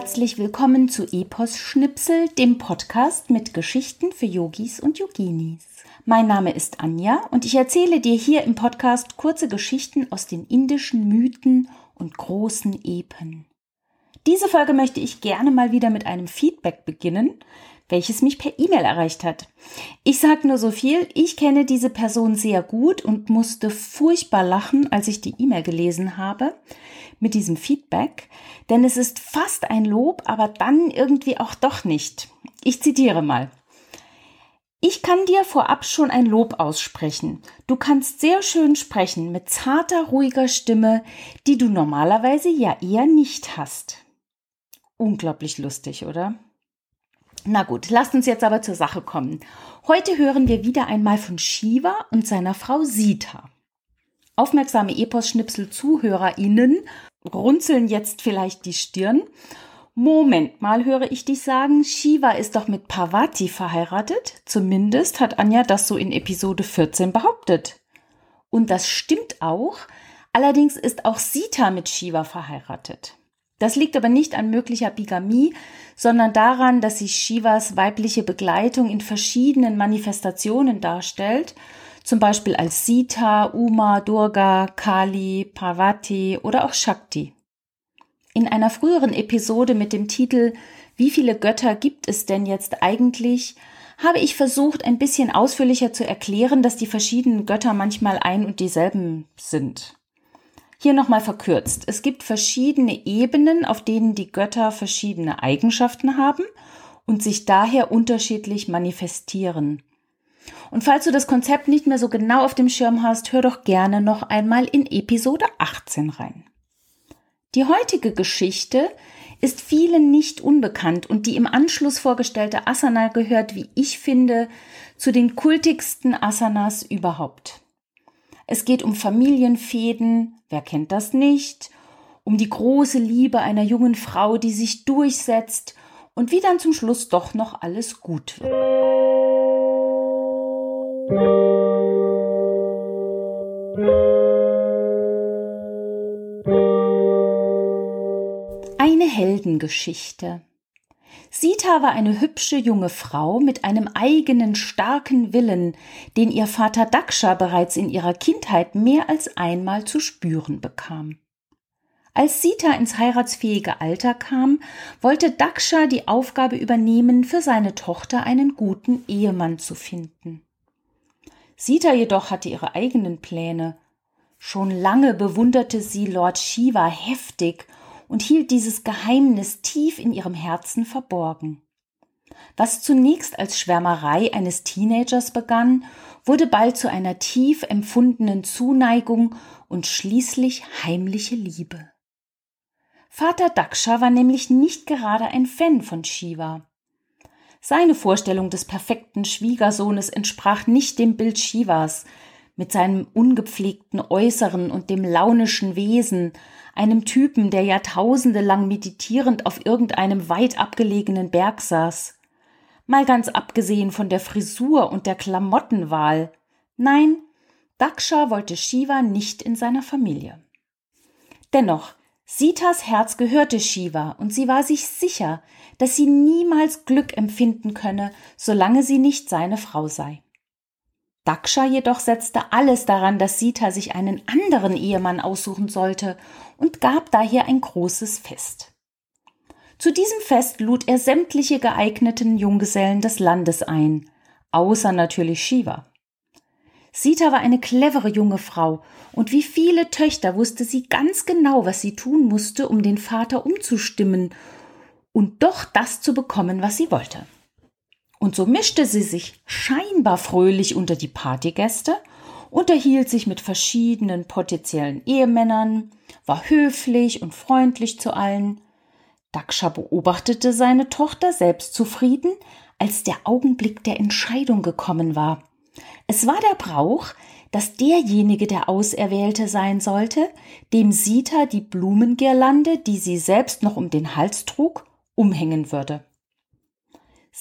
Herzlich willkommen zu Epos Schnipsel, dem Podcast mit Geschichten für Yogis und Yoginis. Mein Name ist Anja und ich erzähle dir hier im Podcast kurze Geschichten aus den indischen Mythen und großen Epen. Diese Folge möchte ich gerne mal wieder mit einem Feedback beginnen, welches mich per E-Mail erreicht hat. Ich sage nur so viel, ich kenne diese Person sehr gut und musste furchtbar lachen, als ich die E-Mail gelesen habe mit diesem Feedback, denn es ist fast ein Lob, aber dann irgendwie auch doch nicht. Ich zitiere mal. Ich kann dir vorab schon ein Lob aussprechen. Du kannst sehr schön sprechen mit zarter, ruhiger Stimme, die du normalerweise ja eher nicht hast. Unglaublich lustig, oder? Na gut, lasst uns jetzt aber zur Sache kommen. Heute hören wir wieder einmal von Shiva und seiner Frau Sita. Aufmerksame Epos-Schnipsel-ZuhörerInnen runzeln jetzt vielleicht die Stirn. Moment mal, höre ich dich sagen, Shiva ist doch mit Parvati verheiratet. Zumindest hat Anja das so in Episode 14 behauptet. Und das stimmt auch. Allerdings ist auch Sita mit Shiva verheiratet. Das liegt aber nicht an möglicher Bigamie, sondern daran, dass sich Shivas weibliche Begleitung in verschiedenen Manifestationen darstellt zum Beispiel als Sita, Uma, Durga, Kali, Parvati oder auch Shakti. In einer früheren Episode mit dem Titel Wie viele Götter gibt es denn jetzt eigentlich? habe ich versucht, ein bisschen ausführlicher zu erklären, dass die verschiedenen Götter manchmal ein und dieselben sind. Hier nochmal verkürzt. Es gibt verschiedene Ebenen, auf denen die Götter verschiedene Eigenschaften haben und sich daher unterschiedlich manifestieren. Und falls du das Konzept nicht mehr so genau auf dem Schirm hast, hör doch gerne noch einmal in Episode 18 rein. Die heutige Geschichte ist vielen nicht unbekannt und die im Anschluss vorgestellte Asana gehört, wie ich finde, zu den kultigsten Asanas überhaupt. Es geht um Familienfäden, wer kennt das nicht, um die große Liebe einer jungen Frau, die sich durchsetzt und wie dann zum Schluss doch noch alles gut wird. Eine Heldengeschichte. Sita war eine hübsche junge Frau mit einem eigenen starken Willen, den ihr Vater Daksha bereits in ihrer Kindheit mehr als einmal zu spüren bekam. Als Sita ins heiratsfähige Alter kam, wollte Daksha die Aufgabe übernehmen, für seine Tochter einen guten Ehemann zu finden. Sita jedoch hatte ihre eigenen Pläne. Schon lange bewunderte sie Lord Shiva heftig und hielt dieses Geheimnis tief in ihrem Herzen verborgen. Was zunächst als Schwärmerei eines Teenagers begann, wurde bald zu einer tief empfundenen Zuneigung und schließlich heimliche Liebe. Vater Daksha war nämlich nicht gerade ein Fan von Shiva. Seine Vorstellung des perfekten Schwiegersohnes entsprach nicht dem Bild Shivas, mit seinem ungepflegten Äußeren und dem launischen Wesen, einem Typen, der Jahrtausende lang meditierend auf irgendeinem weit abgelegenen Berg saß. Mal ganz abgesehen von der Frisur und der Klamottenwahl. Nein, Daksha wollte Shiva nicht in seiner Familie. Dennoch, Sitas Herz gehörte Shiva und sie war sich sicher, dass sie niemals Glück empfinden könne, solange sie nicht seine Frau sei. Daksha jedoch setzte alles daran, dass Sita sich einen anderen Ehemann aussuchen sollte und gab daher ein großes Fest. Zu diesem Fest lud er sämtliche geeigneten Junggesellen des Landes ein, außer natürlich Shiva. Sita war eine clevere junge Frau, und wie viele Töchter wusste sie ganz genau, was sie tun musste, um den Vater umzustimmen und doch das zu bekommen, was sie wollte. Und so mischte sie sich scheinbar fröhlich unter die Partygäste unterhielt sich mit verschiedenen potenziellen Ehemännern, war höflich und freundlich zu allen. Daksha beobachtete seine Tochter selbstzufrieden, als der Augenblick der Entscheidung gekommen war. Es war der Brauch, dass derjenige der Auserwählte sein sollte, dem Sita die Blumengirlande, die sie selbst noch um den Hals trug, umhängen würde.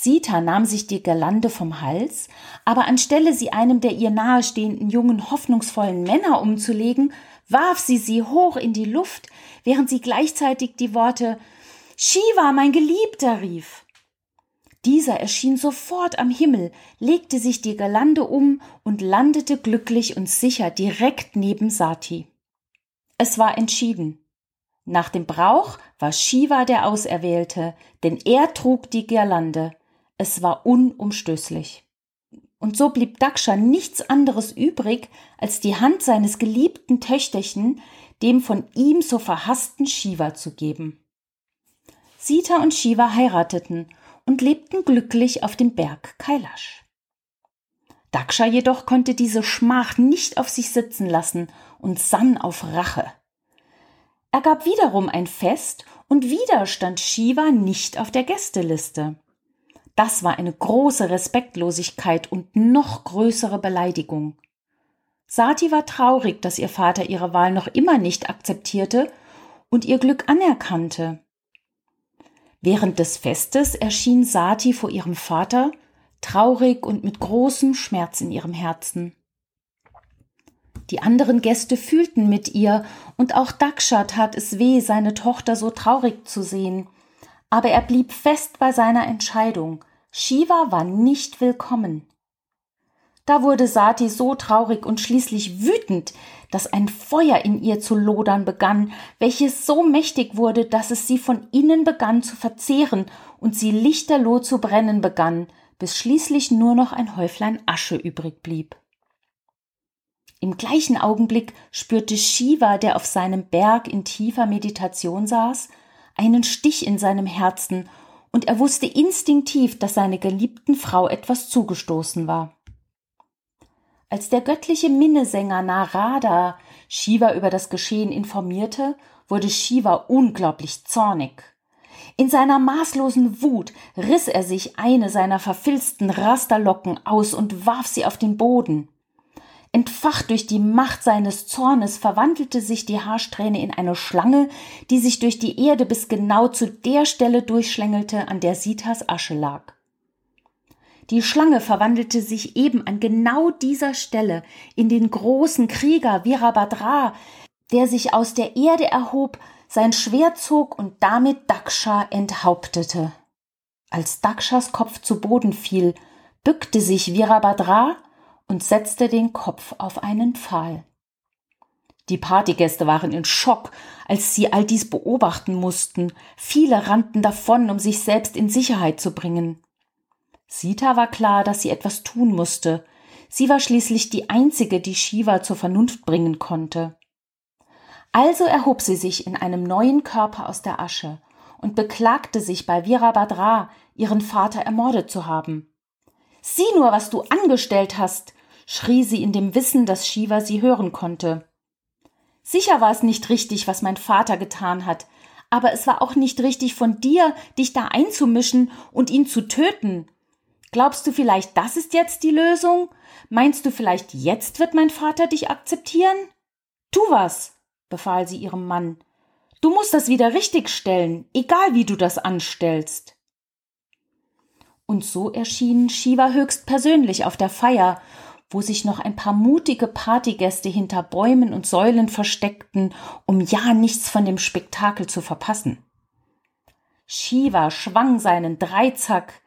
Sita nahm sich die Girlande vom Hals, aber anstelle sie einem der ihr nahestehenden jungen, hoffnungsvollen Männer umzulegen, warf sie sie hoch in die Luft, während sie gleichzeitig die Worte Shiva, mein Geliebter, rief. Dieser erschien sofort am Himmel, legte sich die Girlande um und landete glücklich und sicher direkt neben Sati. Es war entschieden. Nach dem Brauch war Shiva der Auserwählte, denn er trug die Girlande. Es war unumstößlich. Und so blieb Daksha nichts anderes übrig, als die Hand seines geliebten Töchterchen dem von ihm so verhassten Shiva zu geben. Sita und Shiva heirateten und lebten glücklich auf dem Berg Kailash. Daksha jedoch konnte diese Schmach nicht auf sich sitzen lassen und sann auf Rache. Er gab wiederum ein Fest und wieder stand Shiva nicht auf der Gästeliste. Das war eine große Respektlosigkeit und noch größere Beleidigung. Sati war traurig, dass ihr Vater ihre Wahl noch immer nicht akzeptierte und ihr Glück anerkannte. Während des Festes erschien Sati vor ihrem Vater, traurig und mit großem Schmerz in ihrem Herzen. Die anderen Gäste fühlten mit ihr, und auch Daksha tat es weh, seine Tochter so traurig zu sehen. Aber er blieb fest bei seiner Entscheidung. Shiva war nicht willkommen. Da wurde Sati so traurig und schließlich wütend, dass ein Feuer in ihr zu lodern begann, welches so mächtig wurde, dass es sie von innen begann zu verzehren und sie lichterloh zu brennen begann, bis schließlich nur noch ein Häuflein Asche übrig blieb. Im gleichen Augenblick spürte Shiva, der auf seinem Berg in tiefer Meditation saß, einen Stich in seinem Herzen, und er wusste instinktiv, dass seiner geliebten Frau etwas zugestoßen war. Als der göttliche Minnesänger Narada Shiva über das Geschehen informierte, wurde Shiva unglaublich zornig. In seiner maßlosen Wut riss er sich eine seiner verfilzten Rasterlocken aus und warf sie auf den Boden. Entfacht durch die Macht seines Zornes verwandelte sich die Haarsträhne in eine Schlange, die sich durch die Erde bis genau zu der Stelle durchschlängelte, an der Sitas Asche lag. Die Schlange verwandelte sich eben an genau dieser Stelle in den großen Krieger Virabhadra, der sich aus der Erde erhob, sein Schwert zog und damit Daksha enthauptete. Als Dakshas Kopf zu Boden fiel, bückte sich Virabhadra und setzte den Kopf auf einen Pfahl. Die Partygäste waren in Schock, als sie all dies beobachten mussten. Viele rannten davon, um sich selbst in Sicherheit zu bringen. Sita war klar, dass sie etwas tun musste. Sie war schließlich die einzige, die Shiva zur Vernunft bringen konnte. Also erhob sie sich in einem neuen Körper aus der Asche und beklagte sich bei Virabhadra, ihren Vater ermordet zu haben. Sieh nur, was du angestellt hast, schrie sie in dem Wissen, dass Shiva sie hören konnte. Sicher war es nicht richtig, was mein Vater getan hat, aber es war auch nicht richtig von dir, dich da einzumischen und ihn zu töten. Glaubst du vielleicht, das ist jetzt die Lösung? Meinst du vielleicht, jetzt wird mein Vater dich akzeptieren? Tu was, befahl sie ihrem Mann. Du musst das wieder richtigstellen, egal wie du das anstellst. Und so erschien Shiva höchst persönlich auf der Feier, wo sich noch ein paar mutige Partygäste hinter Bäumen und Säulen versteckten, um ja nichts von dem Spektakel zu verpassen. Shiva schwang seinen Dreizack,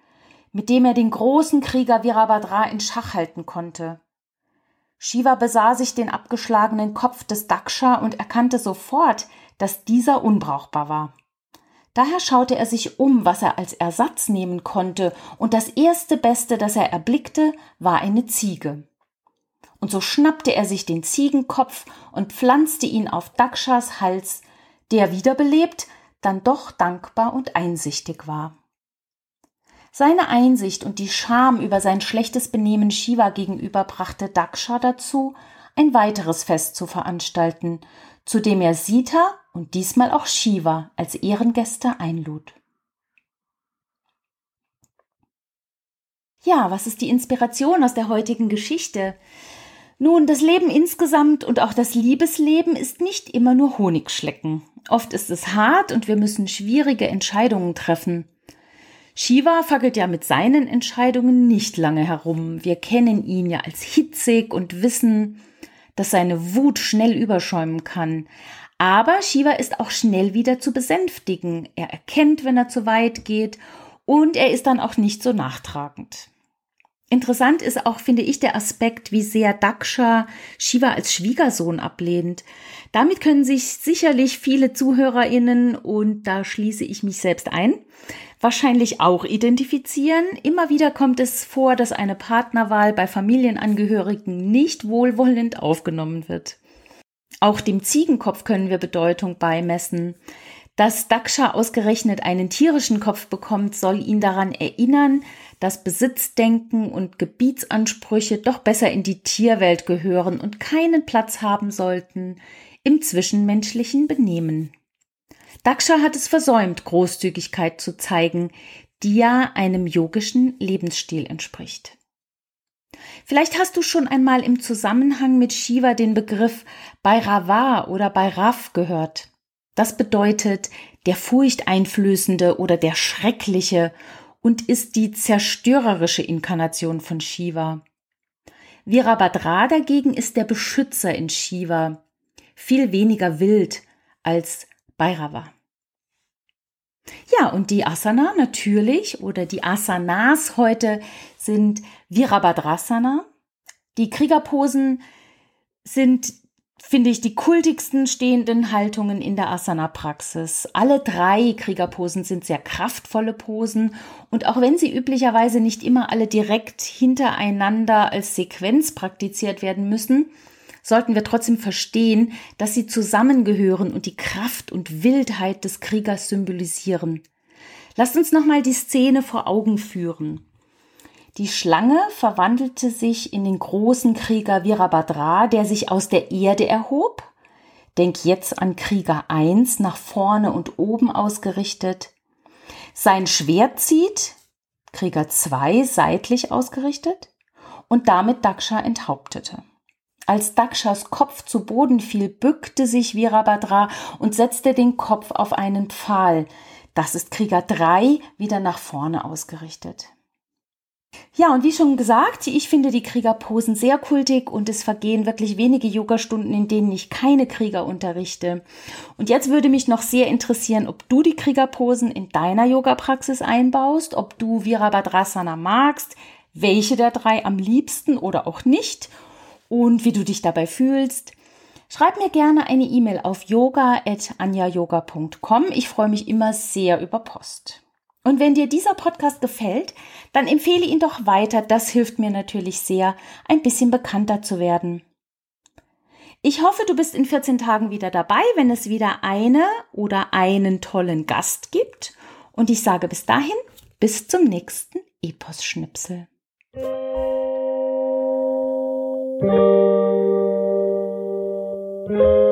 mit dem er den großen Krieger Virabhadra in Schach halten konnte. Shiva besah sich den abgeschlagenen Kopf des Daksha und erkannte sofort, dass dieser unbrauchbar war. Daher schaute er sich um, was er als Ersatz nehmen konnte, und das erste Beste, das er erblickte, war eine Ziege. Und so schnappte er sich den Ziegenkopf und pflanzte ihn auf Dakshas Hals, der wiederbelebt, dann doch dankbar und einsichtig war. Seine Einsicht und die Scham über sein schlechtes Benehmen Shiva gegenüber brachte Daksha dazu, ein weiteres Fest zu veranstalten, zu dem er Sita und diesmal auch Shiva als Ehrengäste einlud. Ja, was ist die Inspiration aus der heutigen Geschichte? Nun, das Leben insgesamt und auch das Liebesleben ist nicht immer nur Honigschlecken. Oft ist es hart und wir müssen schwierige Entscheidungen treffen. Shiva fackelt ja mit seinen Entscheidungen nicht lange herum. Wir kennen ihn ja als hitzig und wissen, dass seine Wut schnell überschäumen kann. Aber Shiva ist auch schnell wieder zu besänftigen. Er erkennt, wenn er zu weit geht und er ist dann auch nicht so nachtragend. Interessant ist auch, finde ich, der Aspekt, wie sehr Daksha Shiva als Schwiegersohn ablehnt. Damit können sich sicherlich viele ZuhörerInnen, und da schließe ich mich selbst ein, wahrscheinlich auch identifizieren. Immer wieder kommt es vor, dass eine Partnerwahl bei Familienangehörigen nicht wohlwollend aufgenommen wird. Auch dem Ziegenkopf können wir Bedeutung beimessen. Dass Daksha ausgerechnet einen tierischen Kopf bekommt, soll ihn daran erinnern, dass Besitzdenken und Gebietsansprüche doch besser in die Tierwelt gehören und keinen Platz haben sollten im zwischenmenschlichen Benehmen. Daksha hat es versäumt, Großzügigkeit zu zeigen, die ja einem yogischen Lebensstil entspricht. Vielleicht hast du schon einmal im Zusammenhang mit Shiva den Begriff Bhairava oder Bhairav gehört. Das bedeutet der furchteinflößende oder der schreckliche und ist die zerstörerische Inkarnation von Shiva. Virabhadra dagegen ist der Beschützer in Shiva, viel weniger wild als Bhairava. Ja, und die Asana natürlich oder die Asanas heute sind Virabhadrasana. Die Kriegerposen sind finde ich, die kultigsten stehenden Haltungen in der Asana-Praxis. Alle drei Kriegerposen sind sehr kraftvolle Posen und auch wenn sie üblicherweise nicht immer alle direkt hintereinander als Sequenz praktiziert werden müssen, sollten wir trotzdem verstehen, dass sie zusammengehören und die Kraft und Wildheit des Kriegers symbolisieren. Lasst uns nochmal die Szene vor Augen führen. Die Schlange verwandelte sich in den großen Krieger Virabhadra, der sich aus der Erde erhob. Denk jetzt an Krieger 1 nach vorne und oben ausgerichtet. Sein Schwert zieht, Krieger 2 seitlich ausgerichtet und damit Daksha enthauptete. Als Dakshas Kopf zu Boden fiel, bückte sich Virabhadra und setzte den Kopf auf einen Pfahl. Das ist Krieger 3 wieder nach vorne ausgerichtet. Ja, und wie schon gesagt, ich finde die Kriegerposen sehr kultig und es vergehen wirklich wenige Yogastunden, in denen ich keine Krieger unterrichte. Und jetzt würde mich noch sehr interessieren, ob du die Kriegerposen in deiner Yoga-Praxis einbaust, ob du Virabhadrasana magst, welche der drei am liebsten oder auch nicht und wie du dich dabei fühlst. Schreib mir gerne eine E-Mail auf yoga.anjayoga.com. Ich freue mich immer sehr über Post. Und wenn dir dieser Podcast gefällt, dann empfehle ihn doch weiter. Das hilft mir natürlich sehr, ein bisschen bekannter zu werden. Ich hoffe, du bist in 14 Tagen wieder dabei, wenn es wieder eine oder einen tollen Gast gibt. Und ich sage bis dahin, bis zum nächsten Epos-Schnipsel. Musik